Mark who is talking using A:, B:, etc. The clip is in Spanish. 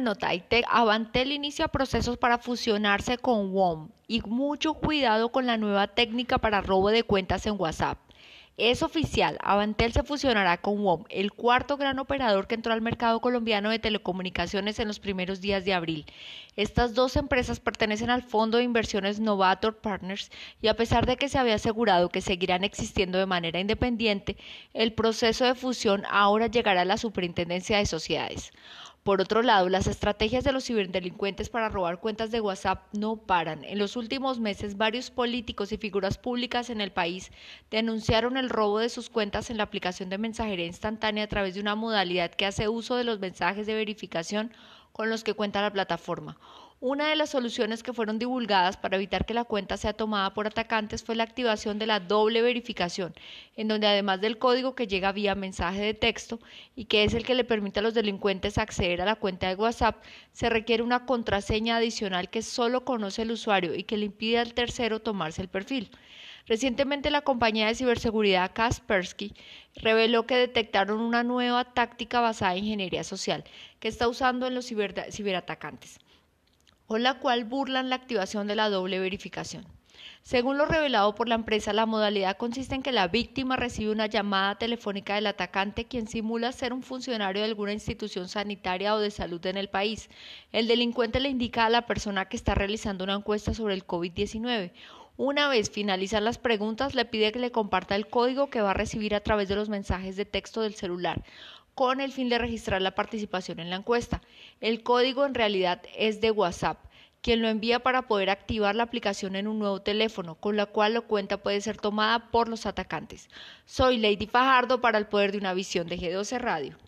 A: nota Avantel inicia procesos para fusionarse con WOM y mucho cuidado con la nueva técnica para robo de cuentas en WhatsApp. Es oficial, Avantel se fusionará con WOM, el cuarto gran operador que entró al mercado colombiano de telecomunicaciones en los primeros días de abril. Estas dos empresas pertenecen al fondo de inversiones Novator Partners y a pesar de que se había asegurado que seguirán existiendo de manera independiente, el proceso de fusión ahora llegará a la Superintendencia de Sociedades. Por otro lado, las estrategias de los ciberdelincuentes para robar cuentas de WhatsApp no paran. En los últimos meses, varios políticos y figuras públicas en el país denunciaron el robo de sus cuentas en la aplicación de mensajería instantánea a través de una modalidad que hace uso de los mensajes de verificación con los que cuenta la plataforma. Una de las soluciones que fueron divulgadas para evitar que la cuenta sea tomada por atacantes fue la activación de la doble verificación, en donde además del código que llega vía mensaje de texto y que es el que le permite a los delincuentes acceder a la cuenta de WhatsApp, se requiere una contraseña adicional que solo conoce el usuario y que le impide al tercero tomarse el perfil. Recientemente la compañía de ciberseguridad Kaspersky reveló que detectaron una nueva táctica basada en ingeniería social que está usando en los ciberatacantes con la cual burlan la activación de la doble verificación. Según lo revelado por la empresa, la modalidad consiste en que la víctima recibe una llamada telefónica del atacante quien simula ser un funcionario de alguna institución sanitaria o de salud en el país. El delincuente le indica a la persona que está realizando una encuesta sobre el COVID-19. Una vez finalizan las preguntas, le pide que le comparta el código que va a recibir a través de los mensajes de texto del celular con el fin de registrar la participación en la encuesta. El código en realidad es de WhatsApp, quien lo envía para poder activar la aplicación en un nuevo teléfono, con la cual la cuenta puede ser tomada por los atacantes. Soy Lady Fajardo para el poder de una visión de G12 Radio.